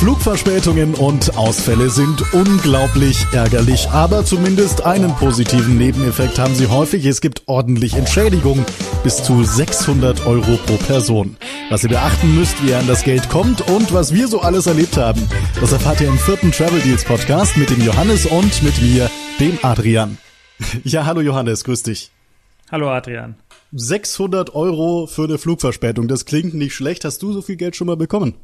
Flugverspätungen und Ausfälle sind unglaublich ärgerlich, aber zumindest einen positiven Nebeneffekt haben sie häufig. Es gibt ordentlich Entschädigung bis zu 600 Euro pro Person. Was ihr beachten müsst, wie ihr an das Geld kommt und was wir so alles erlebt haben, das erfahrt ihr im vierten Travel Deals Podcast mit dem Johannes und mit mir, dem Adrian. Ja, hallo Johannes, grüß dich. Hallo Adrian. 600 Euro für eine Flugverspätung, das klingt nicht schlecht. Hast du so viel Geld schon mal bekommen?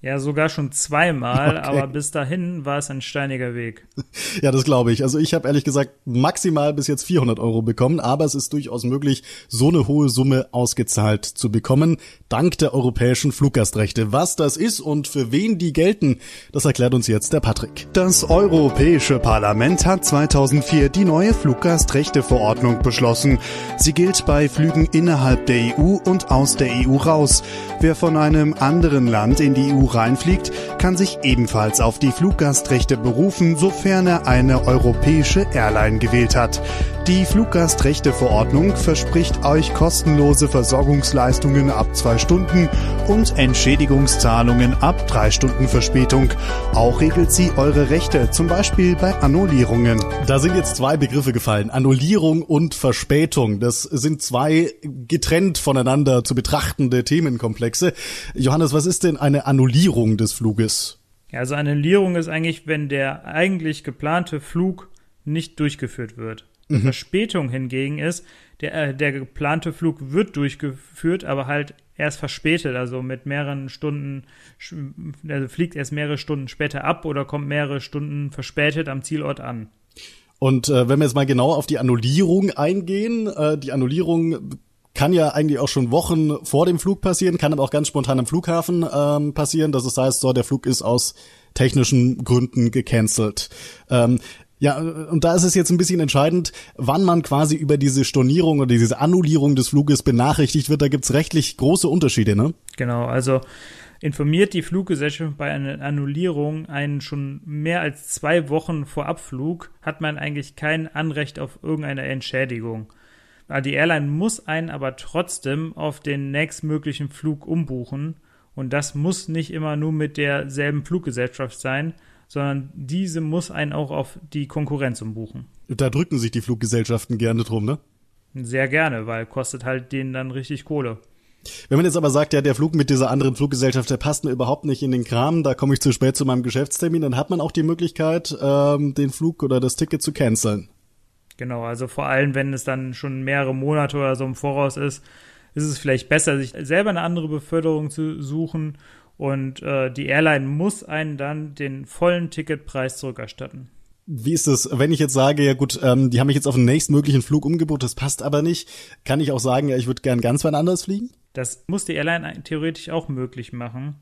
Ja, sogar schon zweimal, okay. aber bis dahin war es ein steiniger Weg. Ja, das glaube ich. Also ich habe ehrlich gesagt maximal bis jetzt 400 Euro bekommen, aber es ist durchaus möglich, so eine hohe Summe ausgezahlt zu bekommen, dank der europäischen Fluggastrechte. Was das ist und für wen die gelten, das erklärt uns jetzt der Patrick. Das Europäische Parlament hat 2004 die neue Fluggastrechteverordnung beschlossen. Sie gilt bei Flügen innerhalb der EU und aus der EU raus. Wer von einem anderen Land in die EU reinfliegt, kann sich ebenfalls auf die Fluggastrechte berufen, sofern er eine europäische Airline gewählt hat. Die Fluggastrechteverordnung verspricht euch kostenlose Versorgungsleistungen ab zwei Stunden und Entschädigungszahlungen ab drei Stunden Verspätung. Auch regelt sie eure Rechte, zum Beispiel bei Annullierungen. Da sind jetzt zwei Begriffe gefallen. Annullierung und Verspätung. Das sind zwei getrennt voneinander zu betrachtende Themenkomplexe. Johannes, was ist denn eine Annullierung des Fluges? Ja, also Annullierung ist eigentlich, wenn der eigentlich geplante Flug nicht durchgeführt wird. Mhm. Verspätung hingegen ist, der, äh, der geplante Flug wird durchgeführt, aber halt erst verspätet, also mit mehreren Stunden, also fliegt erst mehrere Stunden später ab oder kommt mehrere Stunden verspätet am Zielort an. Und äh, wenn wir jetzt mal genau auf die Annullierung eingehen, äh, die Annullierung kann ja eigentlich auch schon Wochen vor dem Flug passieren, kann aber auch ganz spontan am Flughafen ähm, passieren. Das heißt, so der Flug ist aus technischen Gründen gecancelt. Ähm, ja, und da ist es jetzt ein bisschen entscheidend, wann man quasi über diese Stornierung oder diese Annullierung des Fluges benachrichtigt wird. Da gibt's rechtlich große Unterschiede, ne? Genau, also informiert die Fluggesellschaft bei einer Annullierung einen schon mehr als zwei Wochen vor Abflug, hat man eigentlich kein Anrecht auf irgendeine Entschädigung. Die Airline muss einen aber trotzdem auf den nächstmöglichen Flug umbuchen und das muss nicht immer nur mit derselben Fluggesellschaft sein, sondern diese muss einen auch auf die Konkurrenz umbuchen. Da drücken sich die Fluggesellschaften gerne drum, ne? Sehr gerne, weil kostet halt denen dann richtig Kohle. Wenn man jetzt aber sagt, ja, der Flug mit dieser anderen Fluggesellschaft, der passt mir überhaupt nicht in den Kram, da komme ich zu spät zu meinem Geschäftstermin, dann hat man auch die Möglichkeit, ähm, den Flug oder das Ticket zu canceln. Genau, also vor allem, wenn es dann schon mehrere Monate oder so im Voraus ist, ist es vielleicht besser, sich selber eine andere Beförderung zu suchen und äh, die Airline muss einen dann den vollen Ticketpreis zurückerstatten. Wie ist es, wenn ich jetzt sage, ja gut, ähm, die haben mich jetzt auf den nächstmöglichen Flug umgebucht, das passt aber nicht, kann ich auch sagen, ja, ich würde gern ganz wann anders fliegen? Das muss die Airline theoretisch auch möglich machen.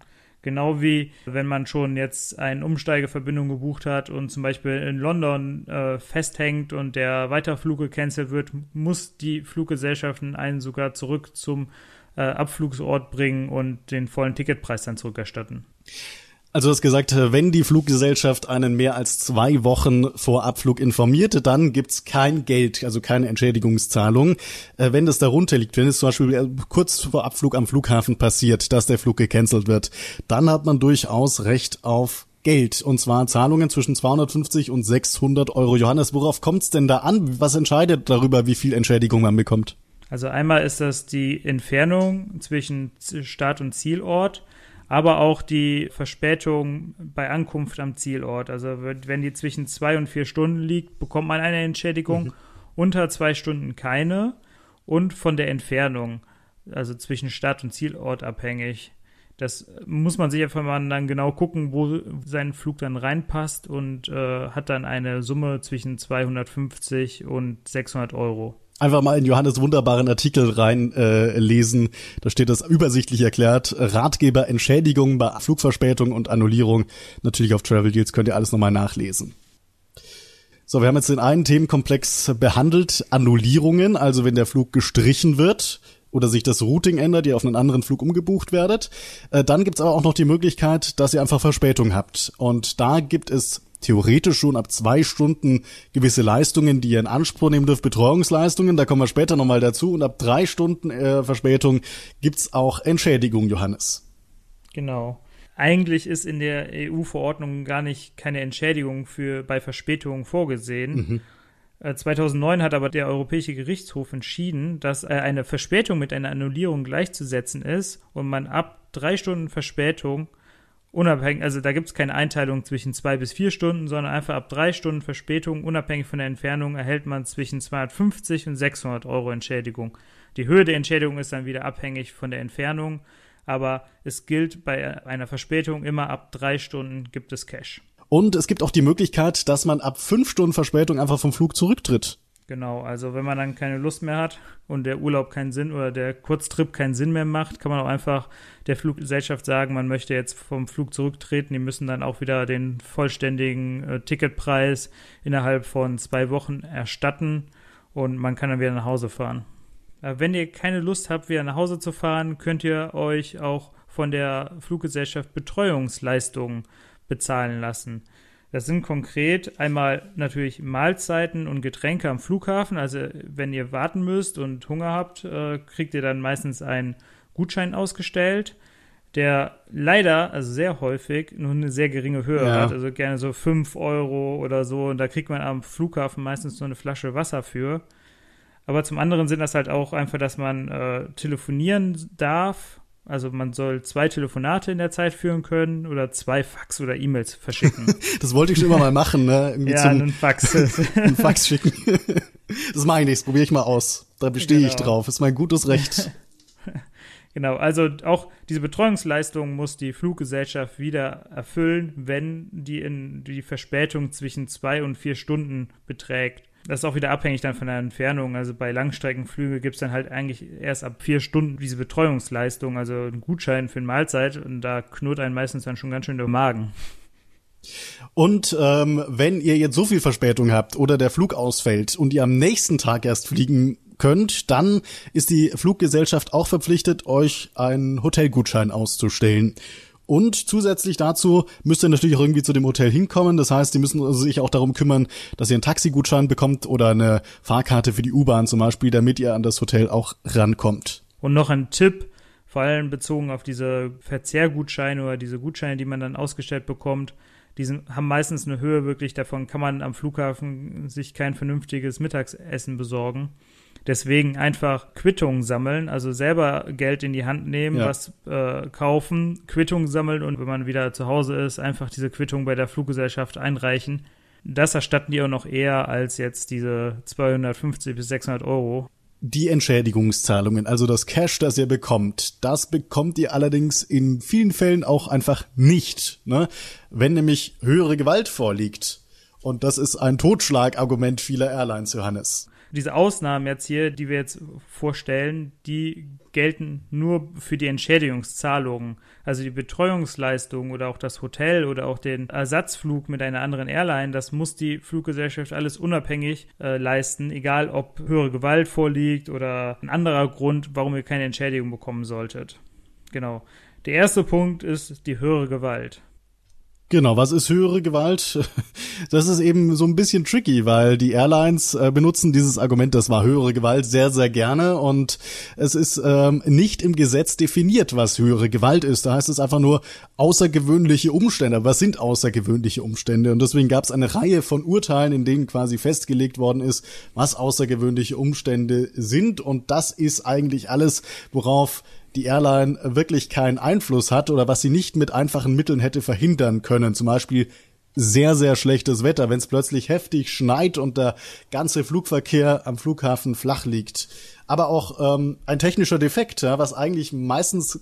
Genau wie wenn man schon jetzt eine Umsteigeverbindung gebucht hat und zum Beispiel in London äh, festhängt und der Weiterflug gecancelt wird, muss die Fluggesellschaften einen sogar zurück zum äh, Abflugsort bringen und den vollen Ticketpreis dann zurückerstatten. Also du hast gesagt, wenn die Fluggesellschaft einen mehr als zwei Wochen vor Abflug informiert, dann gibt's kein Geld, also keine Entschädigungszahlung. Äh, wenn das darunter liegt, wenn es zum Beispiel äh, kurz vor Abflug am Flughafen passiert, dass der Flug gecancelt wird, dann hat man durchaus Recht auf Geld. Und zwar Zahlungen zwischen 250 und 600 Euro. Johannes, worauf kommt's denn da an? Was entscheidet darüber, wie viel Entschädigung man bekommt? Also einmal ist das die Entfernung zwischen Start und Zielort, aber auch die Verspätung bei Ankunft am Zielort. Also wenn die zwischen zwei und vier Stunden liegt, bekommt man eine Entschädigung, mhm. unter zwei Stunden keine und von der Entfernung, also zwischen Start und Zielort abhängig. Das muss man sich einfach mal dann genau gucken, wo sein Flug dann reinpasst und äh, hat dann eine Summe zwischen 250 und 600 Euro einfach mal in Johannes wunderbaren Artikel rein äh. Da steht das übersichtlich erklärt. Ratgeber Entschädigung bei Flugverspätung und Annullierung. Natürlich auf Travel Deals könnt ihr alles nochmal nachlesen. So, wir haben jetzt den einen Themenkomplex behandelt, Annullierungen, also wenn der Flug gestrichen wird oder sich das Routing ändert, ihr auf einen anderen Flug umgebucht werdet. Äh, dann gibt's aber auch noch die Möglichkeit, dass ihr einfach Verspätung habt. Und da gibt es theoretisch schon ab zwei Stunden gewisse Leistungen, die ihr in Anspruch nehmen dürft, Betreuungsleistungen, da kommen wir später nochmal dazu. Und ab drei Stunden äh, Verspätung gibt's auch Entschädigung, Johannes. Genau. Eigentlich ist in der EU-Verordnung gar nicht keine Entschädigung für bei Verspätungen vorgesehen. Mhm. 2009 äh, hat aber der Europäische Gerichtshof entschieden, dass äh, eine Verspätung mit einer Annullierung gleichzusetzen ist und man ab drei Stunden Verspätung unabhängig, also da gibt es keine Einteilung zwischen zwei bis vier Stunden, sondern einfach ab drei Stunden Verspätung, unabhängig von der Entfernung, erhält man zwischen 250 und 600 Euro Entschädigung. Die Höhe der Entschädigung ist dann wieder abhängig von der Entfernung aber es gilt bei einer Verspätung immer ab drei Stunden gibt es Cash. Und es gibt auch die Möglichkeit, dass man ab fünf Stunden Verspätung einfach vom Flug zurücktritt. Genau, also wenn man dann keine Lust mehr hat und der Urlaub keinen Sinn oder der Kurztrip keinen Sinn mehr macht, kann man auch einfach der Fluggesellschaft sagen, man möchte jetzt vom Flug zurücktreten. Die müssen dann auch wieder den vollständigen äh, Ticketpreis innerhalb von zwei Wochen erstatten und man kann dann wieder nach Hause fahren. Äh, wenn ihr keine Lust habt, wieder nach Hause zu fahren, könnt ihr euch auch von der Fluggesellschaft Betreuungsleistungen bezahlen lassen. Das sind konkret einmal natürlich Mahlzeiten und Getränke am Flughafen. Also wenn ihr warten müsst und Hunger habt, äh, kriegt ihr dann meistens einen Gutschein ausgestellt, der leider, also sehr häufig, nur eine sehr geringe Höhe ja. hat. Also gerne so 5 Euro oder so. Und da kriegt man am Flughafen meistens nur eine Flasche Wasser für. Aber zum anderen sind das halt auch einfach, dass man äh, telefonieren darf. Also man soll zwei Telefonate in der Zeit führen können oder zwei Fax oder E-Mails verschicken. das wollte ich schon immer mal machen, ne? Irgendwie ja, zum, einen Fax. einen Fax schicken. das mache ich nicht, das probiere ich mal aus. Da bestehe genau. ich drauf. Ist mein gutes Recht. genau, also auch diese Betreuungsleistung muss die Fluggesellschaft wieder erfüllen, wenn die in die Verspätung zwischen zwei und vier Stunden beträgt das ist auch wieder abhängig dann von der Entfernung. Also bei Langstreckenflügen gibt es dann halt eigentlich erst ab vier Stunden diese Betreuungsleistung, also einen Gutschein für eine Mahlzeit und da knurrt einen meistens dann schon ganz schön der Magen. Und ähm, wenn ihr jetzt so viel Verspätung habt oder der Flug ausfällt und ihr am nächsten Tag erst fliegen könnt, dann ist die Fluggesellschaft auch verpflichtet, euch einen Hotelgutschein auszustellen. Und zusätzlich dazu müsst ihr natürlich auch irgendwie zu dem Hotel hinkommen. Das heißt, die müssen sich auch darum kümmern, dass ihr einen Taxigutschein bekommt oder eine Fahrkarte für die U-Bahn zum Beispiel, damit ihr an das Hotel auch rankommt. Und noch ein Tipp, vor allem bezogen auf diese Verzehrgutscheine oder diese Gutscheine, die man dann ausgestellt bekommt. Die sind, haben meistens eine Höhe wirklich, davon kann man am Flughafen sich kein vernünftiges Mittagessen besorgen. Deswegen einfach Quittungen sammeln, also selber Geld in die Hand nehmen, ja. was äh, kaufen, Quittungen sammeln und wenn man wieder zu Hause ist, einfach diese Quittung bei der Fluggesellschaft einreichen. Das erstatten die auch noch eher als jetzt diese 250 bis 600 Euro. Die Entschädigungszahlungen, also das Cash, das ihr bekommt, das bekommt ihr allerdings in vielen Fällen auch einfach nicht. Ne? Wenn nämlich höhere Gewalt vorliegt. Und das ist ein Totschlagargument vieler Airlines, Johannes diese Ausnahmen jetzt hier, die wir jetzt vorstellen, die gelten nur für die Entschädigungszahlungen. Also die Betreuungsleistung oder auch das Hotel oder auch den Ersatzflug mit einer anderen Airline, das muss die Fluggesellschaft alles unabhängig äh, leisten, egal ob höhere Gewalt vorliegt oder ein anderer Grund, warum ihr keine Entschädigung bekommen solltet. Genau. Der erste Punkt ist die höhere Gewalt. Genau, was ist höhere Gewalt? Das ist eben so ein bisschen tricky, weil die Airlines äh, benutzen dieses Argument, das war höhere Gewalt, sehr, sehr gerne und es ist ähm, nicht im Gesetz definiert, was höhere Gewalt ist. Da heißt es einfach nur außergewöhnliche Umstände. Was sind außergewöhnliche Umstände? Und deswegen gab es eine Reihe von Urteilen, in denen quasi festgelegt worden ist, was außergewöhnliche Umstände sind und das ist eigentlich alles, worauf die Airline wirklich keinen Einfluss hat oder was sie nicht mit einfachen Mitteln hätte verhindern können. Zum Beispiel sehr, sehr schlechtes Wetter, wenn es plötzlich heftig schneit und der ganze Flugverkehr am Flughafen flach liegt. Aber auch ähm, ein technischer Defekt, ja, was eigentlich meistens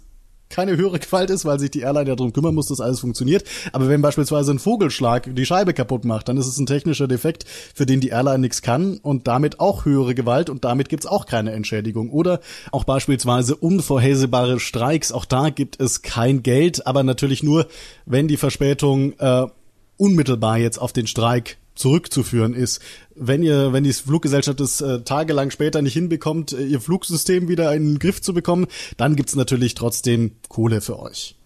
keine höhere Gewalt ist, weil sich die Airline ja darum kümmern muss, dass alles funktioniert. Aber wenn beispielsweise ein Vogelschlag die Scheibe kaputt macht, dann ist es ein technischer Defekt, für den die Airline nichts kann und damit auch höhere Gewalt und damit gibt's auch keine Entschädigung. Oder auch beispielsweise unvorhersehbare Streiks, auch da gibt es kein Geld, aber natürlich nur, wenn die Verspätung äh, unmittelbar jetzt auf den Streik zurückzuführen ist. Wenn ihr, wenn die Fluggesellschaft es äh, tagelang später nicht hinbekommt, äh, ihr Flugsystem wieder in den Griff zu bekommen, dann gibt's natürlich trotzdem Kohle für euch.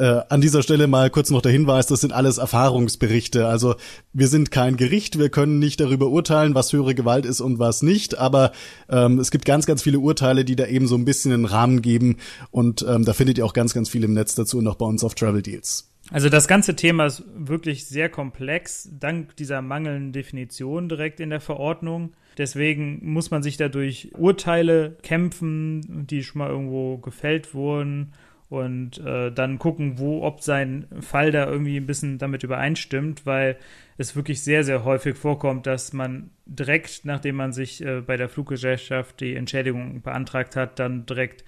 Äh, an dieser Stelle mal kurz noch der Hinweis, das sind alles Erfahrungsberichte. Also wir sind kein Gericht, wir können nicht darüber urteilen, was höhere Gewalt ist und was nicht, aber ähm, es gibt ganz, ganz viele Urteile, die da eben so ein bisschen einen Rahmen geben und ähm, da findet ihr auch ganz, ganz viel im Netz dazu und auch bei uns auf Travel Deals. Also das ganze Thema ist wirklich sehr komplex, dank dieser mangelnden Definition direkt in der Verordnung. Deswegen muss man sich dadurch Urteile kämpfen, die schon mal irgendwo gefällt wurden und äh, dann gucken, wo, ob sein Fall da irgendwie ein bisschen damit übereinstimmt, weil es wirklich sehr, sehr häufig vorkommt, dass man direkt, nachdem man sich äh, bei der Fluggesellschaft die Entschädigung beantragt hat, dann direkt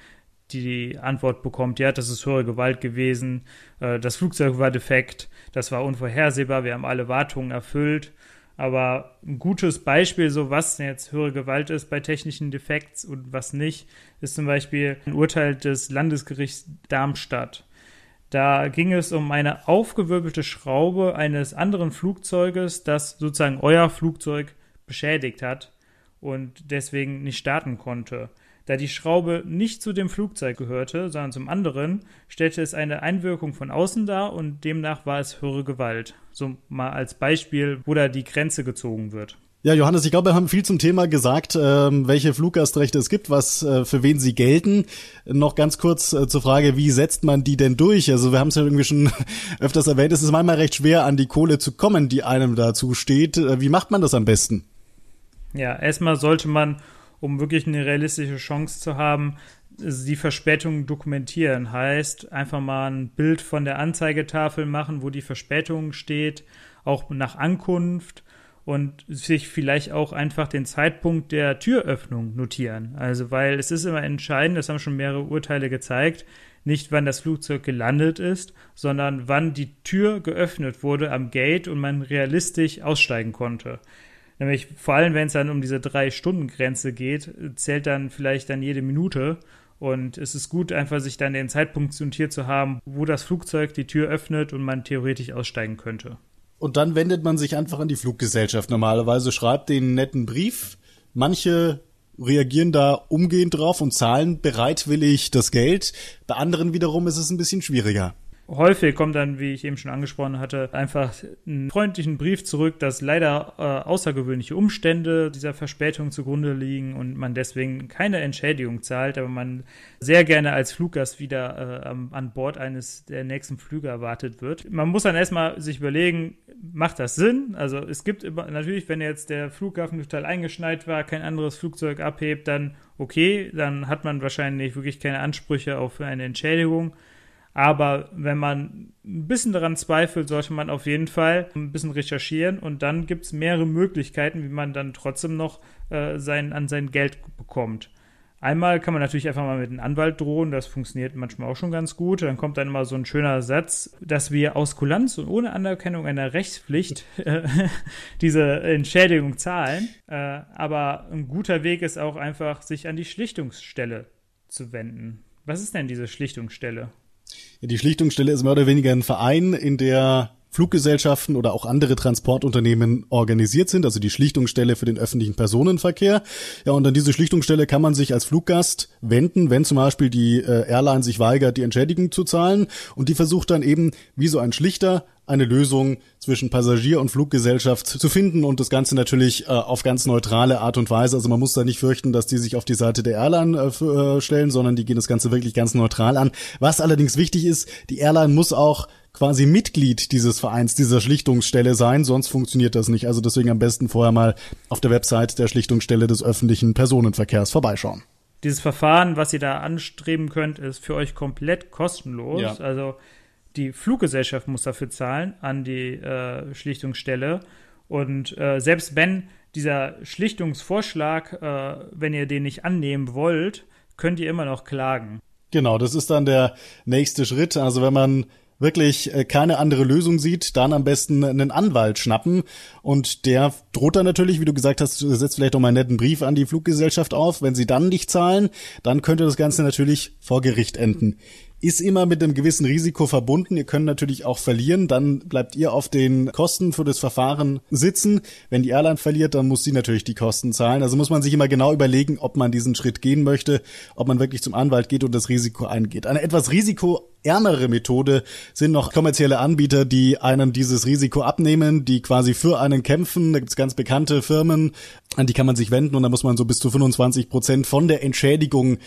die Antwort bekommt, ja, das ist höhere Gewalt gewesen, äh, das Flugzeug war defekt, das war unvorhersehbar, wir haben alle Wartungen erfüllt. Aber ein gutes Beispiel, so was jetzt höhere Gewalt ist bei technischen Defekts und was nicht, ist zum Beispiel ein Urteil des Landesgerichts Darmstadt. Da ging es um eine aufgewirbelte Schraube eines anderen Flugzeuges, das sozusagen euer Flugzeug beschädigt hat und deswegen nicht starten konnte. Da die Schraube nicht zu dem Flugzeug gehörte, sondern zum anderen, stellte es eine Einwirkung von außen dar und demnach war es höhere Gewalt. So mal als Beispiel, wo da die Grenze gezogen wird. Ja, Johannes, ich glaube, wir haben viel zum Thema gesagt, ähm, welche Fluggastrechte es gibt, was äh, für wen sie gelten. Noch ganz kurz äh, zur Frage, wie setzt man die denn durch? Also wir haben es ja irgendwie schon öfters erwähnt, es ist manchmal recht schwer, an die Kohle zu kommen, die einem dazu steht. Äh, wie macht man das am besten? Ja, erstmal sollte man um wirklich eine realistische Chance zu haben, die Verspätung dokumentieren. Heißt, einfach mal ein Bild von der Anzeigetafel machen, wo die Verspätung steht, auch nach Ankunft und sich vielleicht auch einfach den Zeitpunkt der Türöffnung notieren. Also, weil es ist immer entscheidend, das haben schon mehrere Urteile gezeigt, nicht wann das Flugzeug gelandet ist, sondern wann die Tür geöffnet wurde am Gate und man realistisch aussteigen konnte. Nämlich vor allem, wenn es dann um diese Drei-Stunden-Grenze geht, zählt dann vielleicht dann jede Minute. Und es ist gut, einfach sich dann den Zeitpunkt notiert zu haben, wo das Flugzeug die Tür öffnet und man theoretisch aussteigen könnte. Und dann wendet man sich einfach an die Fluggesellschaft normalerweise, schreibt den netten Brief. Manche reagieren da umgehend drauf und zahlen bereitwillig das Geld. Bei anderen wiederum ist es ein bisschen schwieriger häufig kommt dann, wie ich eben schon angesprochen hatte, einfach einen freundlichen Brief zurück, dass leider äh, außergewöhnliche Umstände dieser Verspätung zugrunde liegen und man deswegen keine Entschädigung zahlt, aber man sehr gerne als Fluggast wieder äh, an Bord eines der nächsten Flüge erwartet wird. Man muss dann erstmal sich überlegen, macht das Sinn? Also es gibt immer, natürlich, wenn jetzt der Flughafen total eingeschneit war, kein anderes Flugzeug abhebt, dann okay, dann hat man wahrscheinlich wirklich keine Ansprüche auf eine Entschädigung. Aber wenn man ein bisschen daran zweifelt, sollte man auf jeden Fall ein bisschen recherchieren und dann gibt es mehrere Möglichkeiten, wie man dann trotzdem noch äh, sein, an sein Geld bekommt. Einmal kann man natürlich einfach mal mit einem Anwalt drohen, das funktioniert manchmal auch schon ganz gut. Dann kommt dann immer so ein schöner Satz, dass wir aus Kulanz und ohne Anerkennung einer Rechtspflicht äh, diese Entschädigung zahlen. Äh, aber ein guter Weg ist auch einfach, sich an die Schlichtungsstelle zu wenden. Was ist denn diese Schlichtungsstelle? Die Schlichtungsstelle ist mehr oder weniger ein Verein, in der Fluggesellschaften oder auch andere Transportunternehmen organisiert sind, also die Schlichtungsstelle für den öffentlichen Personenverkehr. Ja, und an diese Schlichtungsstelle kann man sich als Fluggast wenden, wenn zum Beispiel die äh, Airline sich weigert, die Entschädigung zu zahlen. Und die versucht dann eben, wie so ein Schlichter, eine Lösung zwischen Passagier und Fluggesellschaft zu finden und das Ganze natürlich äh, auf ganz neutrale Art und Weise. Also man muss da nicht fürchten, dass die sich auf die Seite der Airline äh, äh, stellen, sondern die gehen das Ganze wirklich ganz neutral an. Was allerdings wichtig ist, die Airline muss auch quasi Mitglied dieses Vereins, dieser Schlichtungsstelle sein, sonst funktioniert das nicht. Also deswegen am besten vorher mal auf der Website der Schlichtungsstelle des öffentlichen Personenverkehrs vorbeischauen. Dieses Verfahren, was ihr da anstreben könnt, ist für euch komplett kostenlos. Ja. Also die Fluggesellschaft muss dafür zahlen an die äh, Schlichtungsstelle. Und äh, selbst wenn dieser Schlichtungsvorschlag, äh, wenn ihr den nicht annehmen wollt, könnt ihr immer noch klagen. Genau, das ist dann der nächste Schritt. Also wenn man wirklich äh, keine andere Lösung sieht, dann am besten einen Anwalt schnappen. Und der droht dann natürlich, wie du gesagt hast, setzt vielleicht noch mal einen netten Brief an die Fluggesellschaft auf. Wenn sie dann nicht zahlen, dann könnte das Ganze natürlich vor Gericht enden. Ist immer mit einem gewissen Risiko verbunden. Ihr könnt natürlich auch verlieren, dann bleibt ihr auf den Kosten für das Verfahren sitzen. Wenn die Airline verliert, dann muss sie natürlich die Kosten zahlen. Also muss man sich immer genau überlegen, ob man diesen Schritt gehen möchte, ob man wirklich zum Anwalt geht und das Risiko eingeht. Eine etwas risikoärmere Methode sind noch kommerzielle Anbieter, die einen dieses Risiko abnehmen, die quasi für einen kämpfen. Da gibt's ganz bekannte Firmen, an die kann man sich wenden und da muss man so bis zu 25 Prozent von der Entschädigung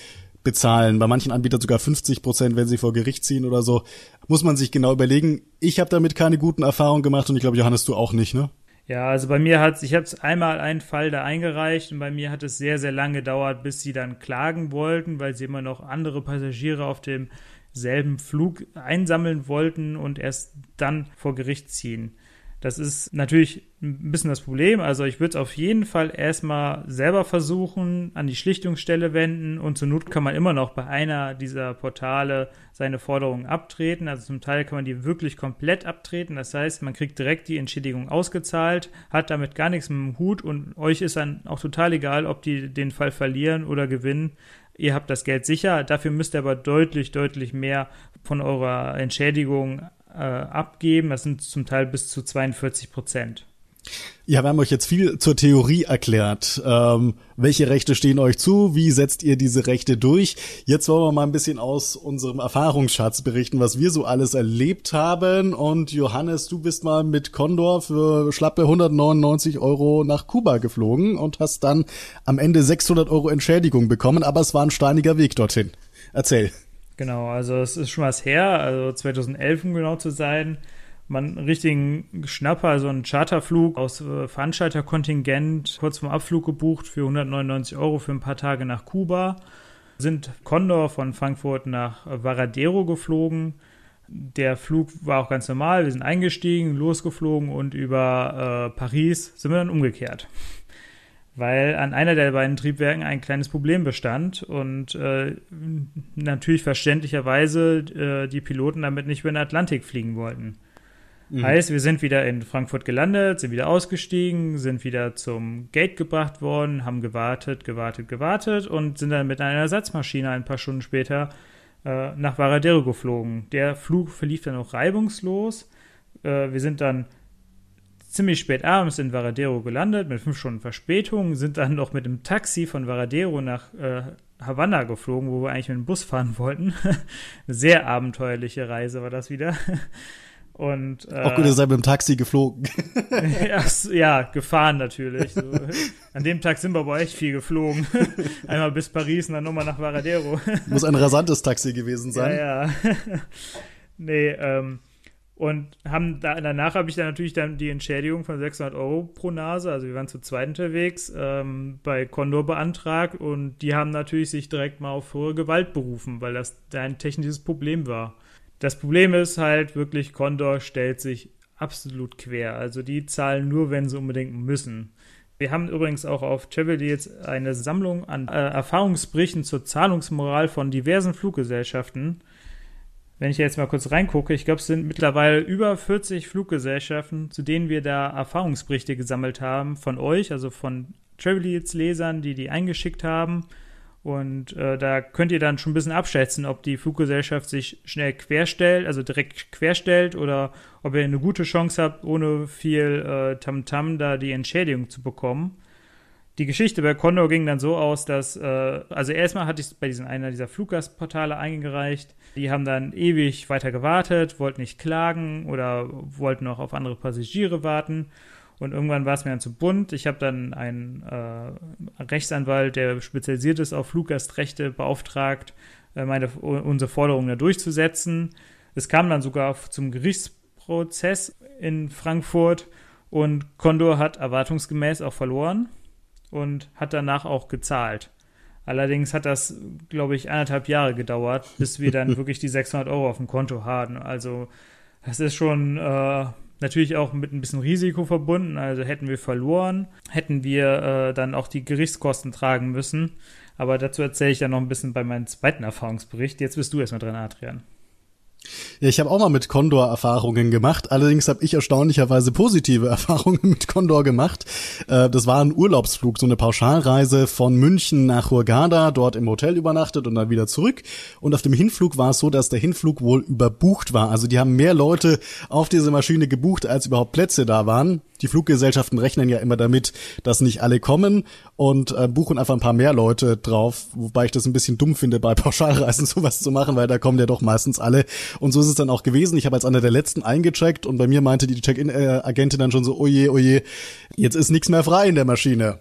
bezahlen. Bei manchen Anbietern sogar 50 Prozent, wenn sie vor Gericht ziehen oder so. Muss man sich genau überlegen. Ich habe damit keine guten Erfahrungen gemacht und ich glaube, Johannes, du auch nicht, ne? Ja, also bei mir hat ich habe einmal einen Fall da eingereicht und bei mir hat es sehr sehr lange gedauert, bis sie dann klagen wollten, weil sie immer noch andere Passagiere auf demselben Flug einsammeln wollten und erst dann vor Gericht ziehen. Das ist natürlich ein bisschen das Problem. Also ich würde es auf jeden Fall erstmal selber versuchen, an die Schlichtungsstelle wenden und zur Not kann man immer noch bei einer dieser Portale seine Forderungen abtreten. Also zum Teil kann man die wirklich komplett abtreten. Das heißt, man kriegt direkt die Entschädigung ausgezahlt, hat damit gar nichts mit dem Hut und euch ist dann auch total egal, ob die den Fall verlieren oder gewinnen. Ihr habt das Geld sicher. Dafür müsst ihr aber deutlich, deutlich mehr von eurer Entschädigung äh, abgeben. Das sind zum Teil bis zu 42 Prozent. Ja, wir haben euch jetzt viel zur Theorie erklärt. Ähm, welche Rechte stehen euch zu? Wie setzt ihr diese Rechte durch? Jetzt wollen wir mal ein bisschen aus unserem Erfahrungsschatz berichten, was wir so alles erlebt haben. Und Johannes, du bist mal mit Condor für schlappe 199 Euro nach Kuba geflogen und hast dann am Ende 600 Euro Entschädigung bekommen. Aber es war ein steiniger Weg dorthin. Erzähl. Genau, also es ist schon was her, also 2011 um genau zu sein. Man richtigen Schnapper, also einen Charterflug aus äh, Veranstalterkontingent kurz vorm Abflug gebucht für 199 Euro für ein paar Tage nach Kuba. Sind Condor von Frankfurt nach Varadero geflogen. Der Flug war auch ganz normal. Wir sind eingestiegen, losgeflogen und über äh, Paris sind wir dann umgekehrt weil an einer der beiden Triebwerken ein kleines Problem bestand und äh, natürlich verständlicherweise äh, die Piloten damit nicht über den Atlantik fliegen wollten. Mhm. Heißt, wir sind wieder in Frankfurt gelandet, sind wieder ausgestiegen, sind wieder zum Gate gebracht worden, haben gewartet, gewartet, gewartet und sind dann mit einer Ersatzmaschine ein paar Stunden später äh, nach Varadero geflogen. Der Flug verlief dann auch reibungslos. Äh, wir sind dann ziemlich spät abends in Varadero gelandet, mit fünf Stunden Verspätung, sind dann noch mit dem Taxi von Varadero nach äh, Havanna geflogen, wo wir eigentlich mit dem Bus fahren wollten. Eine sehr abenteuerliche Reise war das wieder. Und, äh, Auch gut, ihr seid mit dem Taxi geflogen. ja, ja, gefahren natürlich. So. An dem Tag sind wir aber echt viel geflogen. Einmal bis Paris und dann nochmal nach Varadero. Muss ein rasantes Taxi gewesen sein. Ja, ja. nee, ähm, und haben da, danach habe ich dann natürlich dann die Entschädigung von 600 Euro pro Nase, also wir waren zu zweit unterwegs, ähm, bei Condor beantragt und die haben natürlich sich direkt mal auf hohe Gewalt berufen, weil das ein technisches Problem war. Das Problem ist halt wirklich, Condor stellt sich absolut quer. Also die zahlen nur, wenn sie unbedingt müssen. Wir haben übrigens auch auf Travel jetzt eine Sammlung an äh, Erfahrungsberichten zur Zahlungsmoral von diversen Fluggesellschaften wenn ich jetzt mal kurz reingucke, ich glaube, es sind mittlerweile über 40 Fluggesellschaften, zu denen wir da Erfahrungsberichte gesammelt haben von euch, also von Traveliers-Lesern, die die eingeschickt haben. Und äh, da könnt ihr dann schon ein bisschen abschätzen, ob die Fluggesellschaft sich schnell querstellt, also direkt querstellt, oder ob ihr eine gute Chance habt, ohne viel äh, Tamtam -Tam da die Entschädigung zu bekommen die Geschichte bei Condor ging dann so aus, dass, äh, also erstmal hatte ich es bei diesen einer dieser Fluggastportale eingereicht. Die haben dann ewig weiter gewartet, wollten nicht klagen oder wollten noch auf andere Passagiere warten. Und irgendwann war es mir dann zu bunt. Ich habe dann einen äh, Rechtsanwalt, der spezialisiert ist auf Fluggastrechte, beauftragt, äh, meine, unsere Forderungen da durchzusetzen. Es kam dann sogar zum Gerichtsprozess in Frankfurt und Condor hat erwartungsgemäß auch verloren und hat danach auch gezahlt. Allerdings hat das, glaube ich, anderthalb Jahre gedauert, bis wir dann wirklich die 600 Euro auf dem Konto hatten. Also das ist schon äh, natürlich auch mit ein bisschen Risiko verbunden. Also hätten wir verloren, hätten wir äh, dann auch die Gerichtskosten tragen müssen. Aber dazu erzähle ich dann noch ein bisschen bei meinem zweiten Erfahrungsbericht. Jetzt bist du erstmal dran, Adrian. Ja, ich habe auch mal mit Condor Erfahrungen gemacht. Allerdings habe ich erstaunlicherweise positive Erfahrungen mit Condor gemacht. Äh, das war ein Urlaubsflug, so eine Pauschalreise von München nach Hurghada, dort im Hotel übernachtet und dann wieder zurück. Und auf dem Hinflug war es so, dass der Hinflug wohl überbucht war. Also die haben mehr Leute auf diese Maschine gebucht, als überhaupt Plätze da waren die Fluggesellschaften rechnen ja immer damit, dass nicht alle kommen und äh, buchen einfach ein paar mehr Leute drauf, wobei ich das ein bisschen dumm finde, bei Pauschalreisen sowas zu machen, weil da kommen ja doch meistens alle. Und so ist es dann auch gewesen. Ich habe als einer der letzten eingecheckt und bei mir meinte die Check-in-Agentin dann schon so, oje, oje, jetzt ist nichts mehr frei in der Maschine.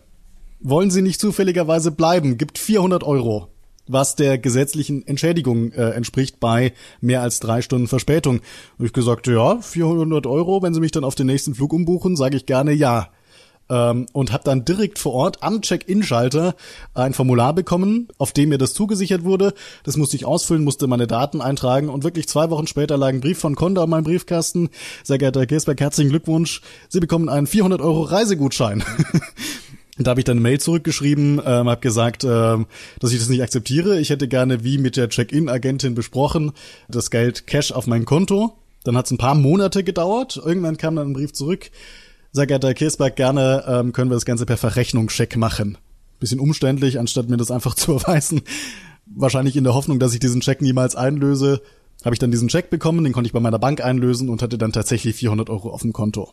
Wollen Sie nicht zufälligerweise bleiben? Gibt 400 Euro was der gesetzlichen Entschädigung äh, entspricht bei mehr als drei Stunden Verspätung. Und ich gesagt, ja, 400 Euro, wenn Sie mich dann auf den nächsten Flug umbuchen, sage ich gerne ja. Ähm, und habe dann direkt vor Ort am Check-in-Schalter ein Formular bekommen, auf dem mir das zugesichert wurde. Das musste ich ausfüllen, musste meine Daten eintragen und wirklich zwei Wochen später lag ein Brief von Conda in meinem Briefkasten. Sehr geehrter Herr Gersberg, herzlichen Glückwunsch. Sie bekommen einen 400 Euro Reisegutschein. Da habe ich dann eine Mail zurückgeschrieben, ähm, habe gesagt, ähm, dass ich das nicht akzeptiere. Ich hätte gerne, wie mit der Check-in-Agentin besprochen, das Geld Cash auf mein Konto. Dann hat es ein paar Monate gedauert. Irgendwann kam dann ein Brief zurück. Sehr geehrter Herr Kirsberg, gerne ähm, können wir das Ganze per Verrechnungscheck machen. Bisschen umständlich, anstatt mir das einfach zu erweisen. Wahrscheinlich in der Hoffnung, dass ich diesen Check niemals einlöse, habe ich dann diesen Check bekommen, den konnte ich bei meiner Bank einlösen und hatte dann tatsächlich 400 Euro auf dem Konto.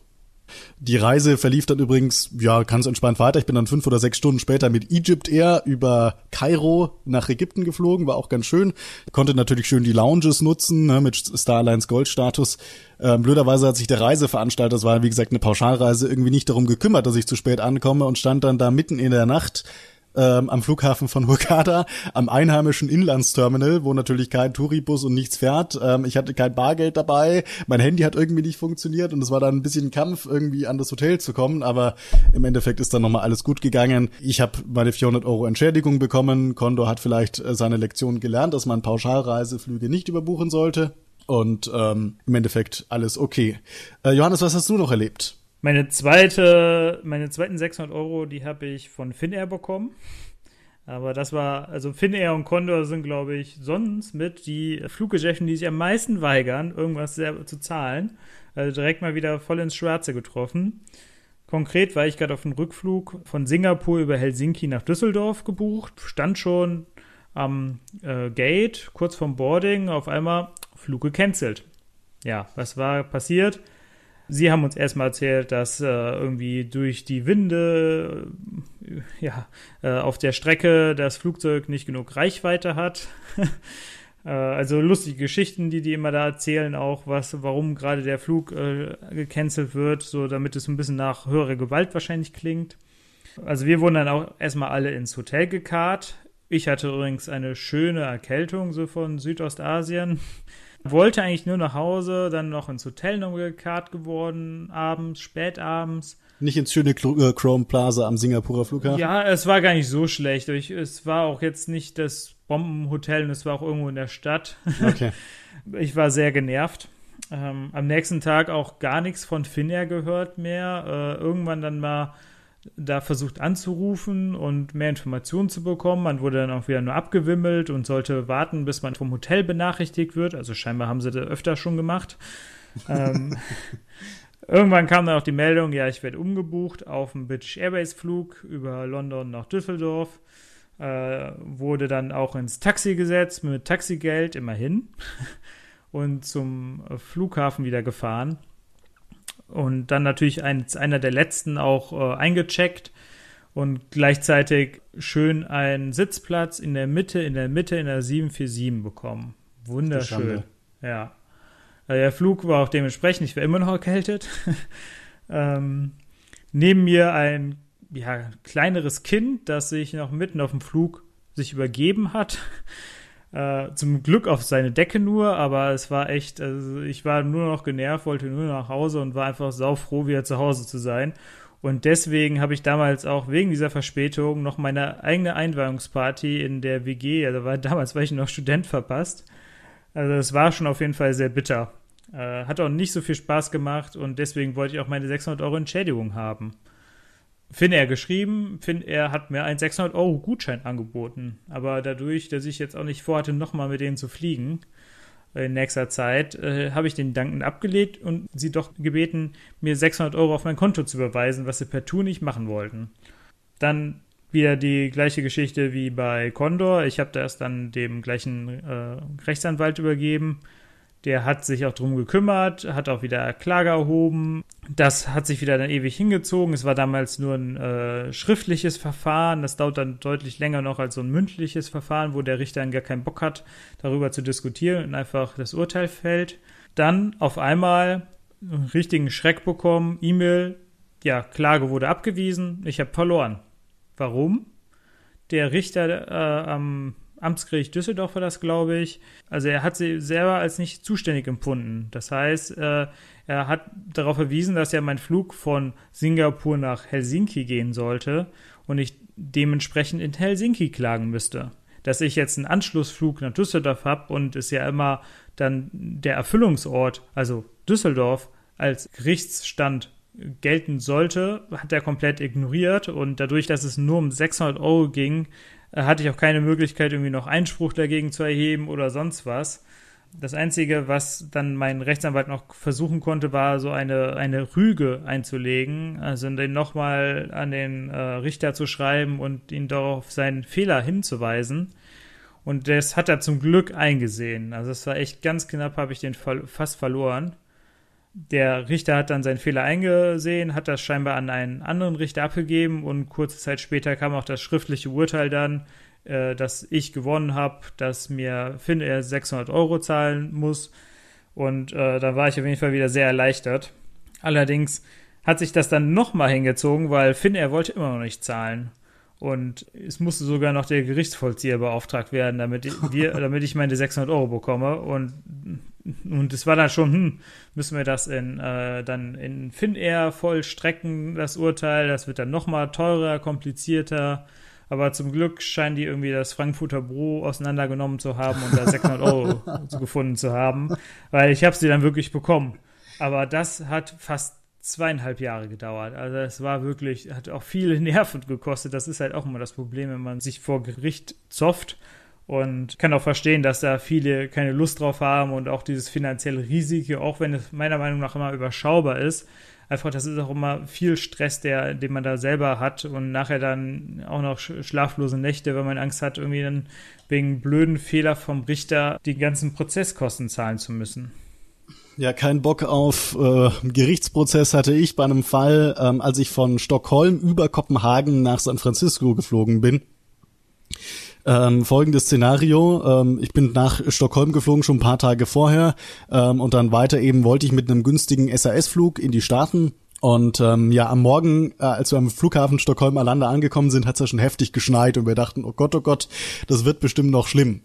Die Reise verlief dann übrigens, ja, ganz entspannt weiter. Ich bin dann fünf oder sechs Stunden später mit Egypt Air über Kairo nach Ägypten geflogen, war auch ganz schön. Konnte natürlich schön die Lounges nutzen, ne, mit Starlines Goldstatus. Ähm, blöderweise hat sich der Reiseveranstalter, das war wie gesagt eine Pauschalreise, irgendwie nicht darum gekümmert, dass ich zu spät ankomme und stand dann da mitten in der Nacht ähm, am Flughafen von Hurghada, am einheimischen Inlandsterminal, wo natürlich kein Touribus und nichts fährt. Ähm, ich hatte kein Bargeld dabei, mein Handy hat irgendwie nicht funktioniert und es war dann ein bisschen Kampf, irgendwie an das Hotel zu kommen, aber im Endeffekt ist dann nochmal alles gut gegangen. Ich habe meine 400 Euro Entschädigung bekommen. Kondo hat vielleicht äh, seine Lektion gelernt, dass man Pauschalreiseflüge nicht überbuchen sollte. Und ähm, im Endeffekt alles okay. Äh, Johannes, was hast du noch erlebt? Meine zweite, meine zweiten 600 Euro, die habe ich von Finnair bekommen. Aber das war, also Finnair und Condor sind, glaube ich, sonst mit die Fluggeschäfte, die sich am meisten weigern, irgendwas zu zahlen. Also direkt mal wieder voll ins Schwarze getroffen. Konkret war ich gerade auf dem Rückflug von Singapur über Helsinki nach Düsseldorf gebucht, stand schon am äh, Gate, kurz vorm Boarding, auf einmal Flug gecancelt. Ja, was war passiert? Sie haben uns erstmal erzählt, dass äh, irgendwie durch die Winde äh, ja, äh, auf der Strecke das Flugzeug nicht genug Reichweite hat. Äh, also lustige Geschichten, die die immer da erzählen, auch was, warum gerade der Flug äh, gecancelt wird, so damit es ein bisschen nach höherer Gewalt wahrscheinlich klingt. Also wir wurden dann auch erstmal alle ins Hotel gekarrt. Ich hatte übrigens eine schöne Erkältung so von Südostasien. Wollte eigentlich nur nach Hause, dann noch ins Hotel noch gekarrt geworden, abends, spätabends. Nicht ins schöne äh, Chrome Plaza am Singapurer Flughafen? Ja, es war gar nicht so schlecht. Ich, es war auch jetzt nicht das Bombenhotel und es war auch irgendwo in der Stadt. Okay. Ich war sehr genervt. Ähm, am nächsten Tag auch gar nichts von Finnair gehört mehr. Äh, irgendwann dann mal da versucht anzurufen und mehr Informationen zu bekommen. Man wurde dann auch wieder nur abgewimmelt und sollte warten, bis man vom Hotel benachrichtigt wird. Also scheinbar haben sie das öfter schon gemacht. ähm, irgendwann kam dann auch die Meldung, ja, ich werde umgebucht auf einen British Airways Flug über London nach Düsseldorf. Äh, wurde dann auch ins Taxi gesetzt mit Taxigeld, immerhin. und zum Flughafen wieder gefahren und dann natürlich ein, einer der letzten auch äh, eingecheckt und gleichzeitig schön einen Sitzplatz in der Mitte, in der Mitte in der 747 bekommen. Wunderschön. Ja. Äh, der Flug war auch dementsprechend, ich war immer noch erkältet. ähm, neben mir ein ja, kleineres Kind, das sich noch mitten auf dem Flug sich übergeben hat. Äh, zum Glück auf seine Decke nur, aber es war echt, also ich war nur noch genervt, wollte nur nach Hause und war einfach saufroh, wieder zu Hause zu sein. Und deswegen habe ich damals auch wegen dieser Verspätung noch meine eigene Einweihungsparty in der WG, also war, damals war ich noch Student verpasst. Also es war schon auf jeden Fall sehr bitter. Äh, hat auch nicht so viel Spaß gemacht und deswegen wollte ich auch meine 600 Euro Entschädigung haben. Finnair geschrieben. Finnair hat mir einen 600 Euro Gutschein angeboten. Aber dadurch, dass ich jetzt auch nicht vorhatte, nochmal mit denen zu fliegen, in nächster Zeit, äh, habe ich den dankend abgelehnt und sie doch gebeten, mir 600 Euro auf mein Konto zu überweisen, was sie per Tour nicht machen wollten. Dann wieder die gleiche Geschichte wie bei Condor. Ich habe das dann dem gleichen äh, Rechtsanwalt übergeben. Der hat sich auch drum gekümmert, hat auch wieder Klage erhoben. Das hat sich wieder dann ewig hingezogen. Es war damals nur ein äh, schriftliches Verfahren. Das dauert dann deutlich länger noch als so ein mündliches Verfahren, wo der Richter dann gar keinen Bock hat, darüber zu diskutieren und einfach das Urteil fällt. Dann auf einmal einen richtigen Schreck bekommen, E-Mail, ja, Klage wurde abgewiesen, ich habe verloren. Warum? Der Richter äh, am Amtsgericht Düsseldorf war das, glaube ich. Also er hat sie selber als nicht zuständig empfunden. Das heißt, äh, er hat darauf verwiesen, dass ja mein Flug von Singapur nach Helsinki gehen sollte und ich dementsprechend in Helsinki klagen müsste. Dass ich jetzt einen Anschlussflug nach Düsseldorf habe und es ja immer dann der Erfüllungsort, also Düsseldorf, als Gerichtsstand gelten sollte, hat er komplett ignoriert und dadurch, dass es nur um 600 Euro ging, hatte ich auch keine Möglichkeit, irgendwie noch Einspruch dagegen zu erheben oder sonst was. Das Einzige, was dann mein Rechtsanwalt noch versuchen konnte, war so eine, eine Rüge einzulegen, also den nochmal an den äh, Richter zu schreiben und ihn darauf seinen Fehler hinzuweisen. Und das hat er zum Glück eingesehen. Also es war echt ganz knapp, habe ich den fast verloren der Richter hat dann seinen Fehler eingesehen, hat das scheinbar an einen anderen Richter abgegeben und kurze Zeit später kam auch das schriftliche Urteil dann, äh, dass ich gewonnen habe, dass mir Finn er 600 Euro zahlen muss. Und äh, da war ich auf jeden Fall wieder sehr erleichtert. Allerdings hat sich das dann nochmal hingezogen, weil Finn wollte immer noch nicht zahlen. Und es musste sogar noch der Gerichtsvollzieher beauftragt werden, damit, wir, damit ich meine 600 Euro bekomme. Und und es war dann schon, hm, müssen wir das in, äh, dann in Finnair vollstrecken, das Urteil. Das wird dann nochmal teurer, komplizierter. Aber zum Glück scheinen die irgendwie das Frankfurter Büro auseinandergenommen zu haben und da 600 Euro gefunden zu haben. Weil ich habe sie dann wirklich bekommen. Aber das hat fast zweieinhalb Jahre gedauert. Also es war wirklich, hat auch viele Nerven gekostet. Das ist halt auch immer das Problem, wenn man sich vor Gericht zofft und kann auch verstehen, dass da viele keine Lust drauf haben und auch dieses finanzielle Risiko, auch wenn es meiner Meinung nach immer überschaubar ist, einfach, das ist auch immer viel Stress, der, den man da selber hat und nachher dann auch noch schlaflose Nächte, wenn man Angst hat, irgendwie dann wegen blöden Fehler vom Richter die ganzen Prozesskosten zahlen zu müssen. Ja, kein Bock auf äh, Gerichtsprozess hatte ich bei einem Fall, ähm, als ich von Stockholm über Kopenhagen nach San Francisco geflogen bin ähm, folgendes Szenario. Ähm, ich bin nach Stockholm geflogen, schon ein paar Tage vorher. Ähm, und dann weiter eben wollte ich mit einem günstigen SAS-Flug in die Staaten. Und ähm, ja, am Morgen, äh, als wir am Flughafen Stockholm-Alanda angekommen sind, hat es ja schon heftig geschneit und wir dachten, oh Gott, oh Gott, das wird bestimmt noch schlimm.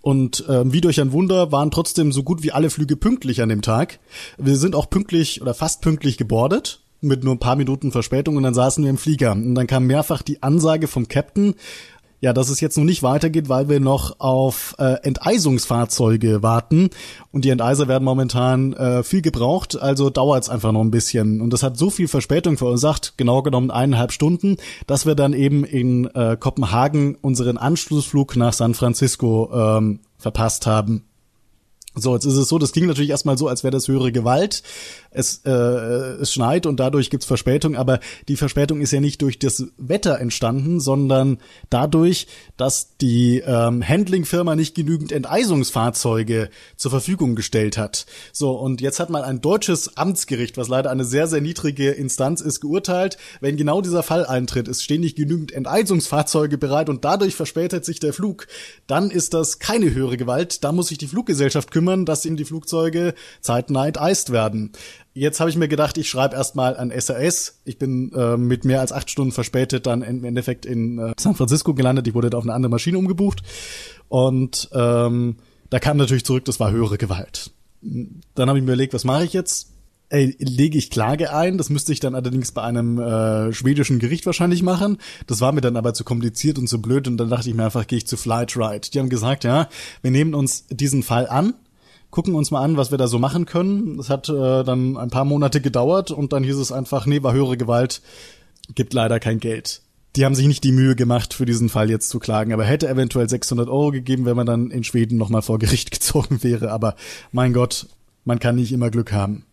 Und äh, wie durch ein Wunder waren trotzdem so gut wie alle Flüge pünktlich an dem Tag. Wir sind auch pünktlich oder fast pünktlich gebordet mit nur ein paar Minuten Verspätung und dann saßen wir im Flieger. Und dann kam mehrfach die Ansage vom Captain, ja, dass es jetzt noch nicht weitergeht, weil wir noch auf äh, Enteisungsfahrzeuge warten. Und die Enteiser werden momentan äh, viel gebraucht, also dauert es einfach noch ein bisschen. Und das hat so viel Verspätung verursacht, genau genommen eineinhalb Stunden, dass wir dann eben in äh, Kopenhagen unseren Anschlussflug nach San Francisco ähm, verpasst haben. So, jetzt ist es so, das ging natürlich erstmal so, als wäre das höhere Gewalt. Es, äh, es schneit und dadurch gibt's Verspätung, aber die Verspätung ist ja nicht durch das Wetter entstanden, sondern dadurch, dass die ähm, Handlingfirma nicht genügend Enteisungsfahrzeuge zur Verfügung gestellt hat. So, und jetzt hat mal ein deutsches Amtsgericht, was leider eine sehr, sehr niedrige Instanz ist, geurteilt, wenn genau dieser Fall eintritt, es stehen nicht genügend Enteisungsfahrzeuge bereit und dadurch verspätet sich der Flug, dann ist das keine höhere Gewalt, da muss sich die Fluggesellschaft kümmern dass ihm die Flugzeuge zeitnah enteist werden. Jetzt habe ich mir gedacht, ich schreibe erstmal an SAS. Ich bin äh, mit mehr als acht Stunden verspätet dann im Endeffekt in äh, San Francisco gelandet. Ich wurde da auf eine andere Maschine umgebucht. Und ähm, da kam natürlich zurück, das war höhere Gewalt. Dann habe ich mir überlegt, was mache ich jetzt? Ey, lege ich Klage ein. Das müsste ich dann allerdings bei einem äh, schwedischen Gericht wahrscheinlich machen. Das war mir dann aber zu kompliziert und zu blöd und dann dachte ich mir einfach, gehe ich zu Flightride. Die haben gesagt, ja, wir nehmen uns diesen Fall an gucken uns mal an, was wir da so machen können. Das hat äh, dann ein paar Monate gedauert und dann hieß es einfach, nee, war höhere Gewalt, gibt leider kein Geld. die haben sich nicht die Mühe gemacht, für diesen Fall jetzt zu klagen, aber hätte eventuell 600 Euro gegeben, wenn man dann in Schweden nochmal vor Gericht gezogen wäre. Aber mein Gott, man kann nicht immer Glück haben.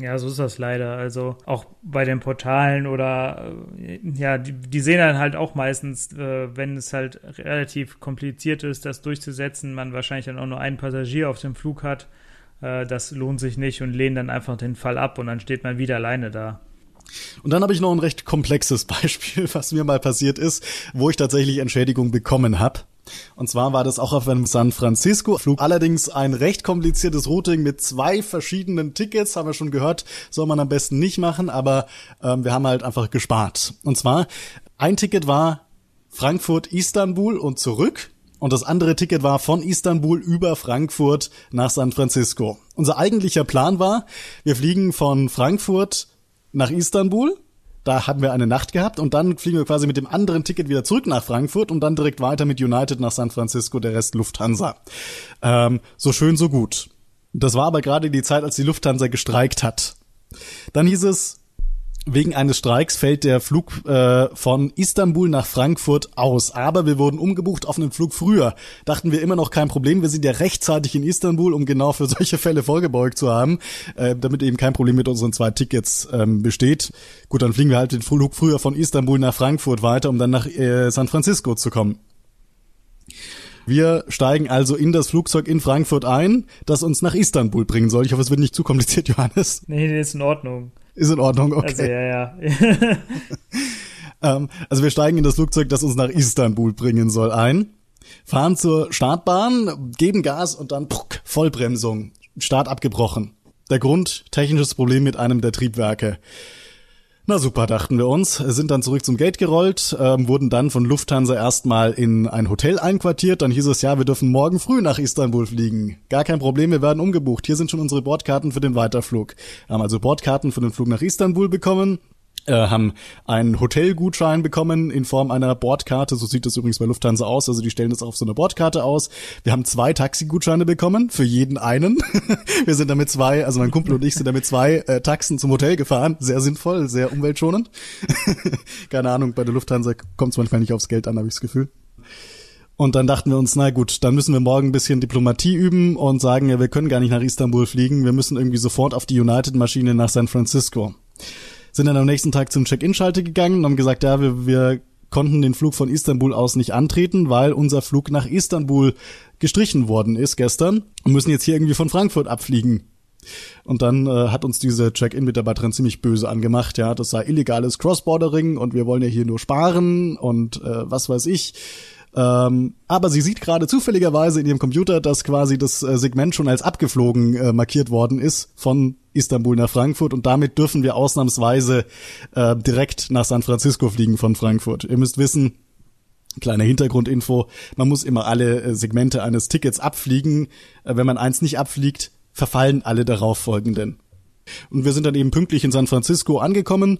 Ja, so ist das leider. Also auch bei den Portalen oder äh, ja, die, die sehen dann halt auch meistens, äh, wenn es halt relativ kompliziert ist, das durchzusetzen, man wahrscheinlich dann auch nur einen Passagier auf dem Flug hat, äh, das lohnt sich nicht und lehnen dann einfach den Fall ab und dann steht man wieder alleine da. Und dann habe ich noch ein recht komplexes Beispiel, was mir mal passiert ist, wo ich tatsächlich Entschädigung bekommen habe. Und zwar war das auch auf einem San Francisco-Flug. Allerdings ein recht kompliziertes Routing mit zwei verschiedenen Tickets, haben wir schon gehört, soll man am besten nicht machen, aber ähm, wir haben halt einfach gespart. Und zwar, ein Ticket war Frankfurt-Istanbul und zurück. Und das andere Ticket war von Istanbul über Frankfurt nach San Francisco. Unser eigentlicher Plan war, wir fliegen von Frankfurt nach Istanbul. Da hatten wir eine Nacht gehabt und dann fliegen wir quasi mit dem anderen Ticket wieder zurück nach Frankfurt und dann direkt weiter mit United nach San Francisco, der Rest Lufthansa. Ähm, so schön, so gut. Das war aber gerade die Zeit, als die Lufthansa gestreikt hat. Dann hieß es, Wegen eines Streiks fällt der Flug äh, von Istanbul nach Frankfurt aus. Aber wir wurden umgebucht auf einen Flug früher. Dachten wir immer noch kein Problem. Wir sind ja rechtzeitig in Istanbul, um genau für solche Fälle vorgebeugt zu haben, äh, damit eben kein Problem mit unseren zwei Tickets ähm, besteht. Gut, dann fliegen wir halt den Flug früher von Istanbul nach Frankfurt weiter, um dann nach äh, San Francisco zu kommen. Wir steigen also in das Flugzeug in Frankfurt ein, das uns nach Istanbul bringen soll. Ich hoffe, es wird nicht zu kompliziert, Johannes. Nee, nee, ist in Ordnung. Ist in Ordnung, okay. Also, ja, ja. ähm, also wir steigen in das Flugzeug, das uns nach Istanbul bringen soll, ein, fahren zur Startbahn, geben Gas und dann puck, Vollbremsung. Start abgebrochen. Der Grund, technisches Problem mit einem der Triebwerke. Na super, dachten wir uns, sind dann zurück zum Gate gerollt, ähm, wurden dann von Lufthansa erstmal in ein Hotel einquartiert, dann hieß es ja, wir dürfen morgen früh nach Istanbul fliegen. Gar kein Problem, wir werden umgebucht. Hier sind schon unsere Bordkarten für den Weiterflug. Haben also Bordkarten für den Flug nach Istanbul bekommen, äh, haben einen Hotelgutschein bekommen in Form einer Bordkarte. So sieht das übrigens bei Lufthansa aus. Also die stellen das auf so eine Bordkarte aus. Wir haben zwei Taxigutscheine bekommen für jeden einen. Wir sind damit zwei, also mein Kumpel und ich sind damit zwei äh, Taxen zum Hotel gefahren. Sehr sinnvoll, sehr umweltschonend. Keine Ahnung, bei der Lufthansa kommt es manchmal nicht aufs Geld an, habe ich das Gefühl. Und dann dachten wir uns, na gut, dann müssen wir morgen ein bisschen Diplomatie üben und sagen, ja, wir können gar nicht nach Istanbul fliegen, wir müssen irgendwie sofort auf die United-Maschine nach San Francisco sind dann am nächsten Tag zum Check-in-Schalter gegangen und haben gesagt, ja, wir, wir konnten den Flug von Istanbul aus nicht antreten, weil unser Flug nach Istanbul gestrichen worden ist gestern und müssen jetzt hier irgendwie von Frankfurt abfliegen. Und dann äh, hat uns diese Check-in-Mitarbeiterin ziemlich böse angemacht, ja, das sei illegales Crossbordering und wir wollen ja hier nur sparen und äh, was weiß ich. Ähm, aber sie sieht gerade zufälligerweise in ihrem Computer, dass quasi das äh, Segment schon als abgeflogen äh, markiert worden ist von Istanbul nach Frankfurt und damit dürfen wir ausnahmsweise äh, direkt nach San Francisco fliegen von Frankfurt. Ihr müsst wissen, Kleine Hintergrundinfo, man muss immer alle äh, Segmente eines Tickets abfliegen. Äh, wenn man eins nicht abfliegt, verfallen alle darauf folgenden. Und wir sind dann eben pünktlich in San Francisco angekommen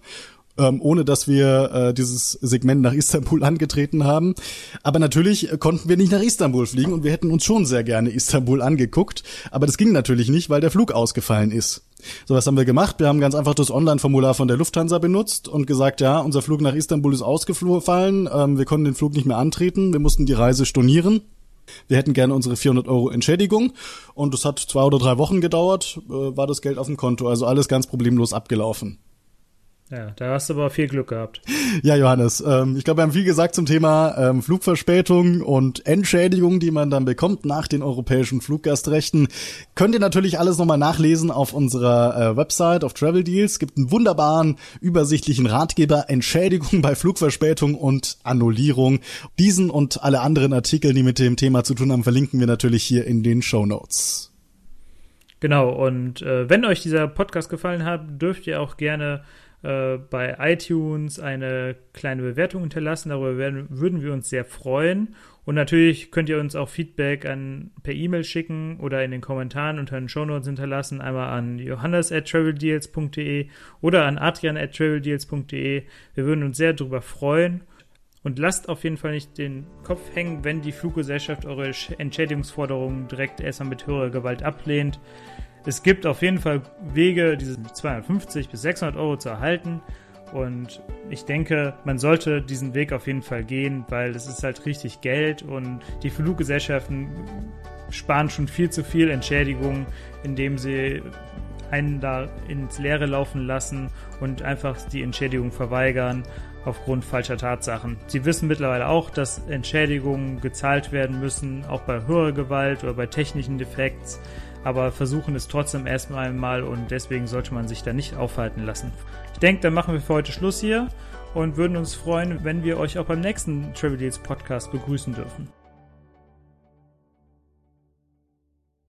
ähm, ohne dass wir äh, dieses Segment nach Istanbul angetreten haben. Aber natürlich konnten wir nicht nach Istanbul fliegen und wir hätten uns schon sehr gerne Istanbul angeguckt. Aber das ging natürlich nicht, weil der Flug ausgefallen ist. So, was haben wir gemacht? Wir haben ganz einfach das Online-Formular von der Lufthansa benutzt und gesagt, ja, unser Flug nach Istanbul ist ausgefallen, ähm, wir konnten den Flug nicht mehr antreten, wir mussten die Reise stornieren. Wir hätten gerne unsere 400 Euro Entschädigung und es hat zwei oder drei Wochen gedauert, äh, war das Geld auf dem Konto, also alles ganz problemlos abgelaufen. Ja, da hast du aber viel Glück gehabt. Ja, Johannes, ähm, ich glaube, wir haben viel gesagt zum Thema ähm, Flugverspätung und Entschädigung, die man dann bekommt nach den europäischen Fluggastrechten. Könnt ihr natürlich alles nochmal nachlesen auf unserer äh, Website auf Travel Deals. Es gibt einen wunderbaren, übersichtlichen Ratgeber Entschädigung bei Flugverspätung und Annullierung. Diesen und alle anderen Artikel, die mit dem Thema zu tun haben, verlinken wir natürlich hier in den Show Notes. Genau, und äh, wenn euch dieser Podcast gefallen hat, dürft ihr auch gerne äh, bei iTunes eine kleine Bewertung hinterlassen. Darüber werden, würden wir uns sehr freuen. Und natürlich könnt ihr uns auch Feedback an, per E-Mail schicken oder in den Kommentaren unter den Shownotes hinterlassen. Einmal an johannes at traveldeals.de oder an adrian at traveldeals.de. Wir würden uns sehr darüber freuen. Und lasst auf jeden Fall nicht den Kopf hängen, wenn die Fluggesellschaft eure Entschädigungsforderungen direkt erstmal mit höherer Gewalt ablehnt. Es gibt auf jeden Fall Wege, diese 250 bis 600 Euro zu erhalten. Und ich denke, man sollte diesen Weg auf jeden Fall gehen, weil es ist halt richtig Geld und die Fluggesellschaften sparen schon viel zu viel Entschädigung, indem sie einen da ins Leere laufen lassen und einfach die Entschädigung verweigern aufgrund falscher Tatsachen. Sie wissen mittlerweile auch, dass Entschädigungen gezahlt werden müssen, auch bei höherer Gewalt oder bei technischen Defekts, aber versuchen es trotzdem erstmal einmal und deswegen sollte man sich da nicht aufhalten lassen. Ich denke, dann machen wir für heute Schluss hier und würden uns freuen, wenn wir euch auch beim nächsten Travel Deals Podcast begrüßen dürfen.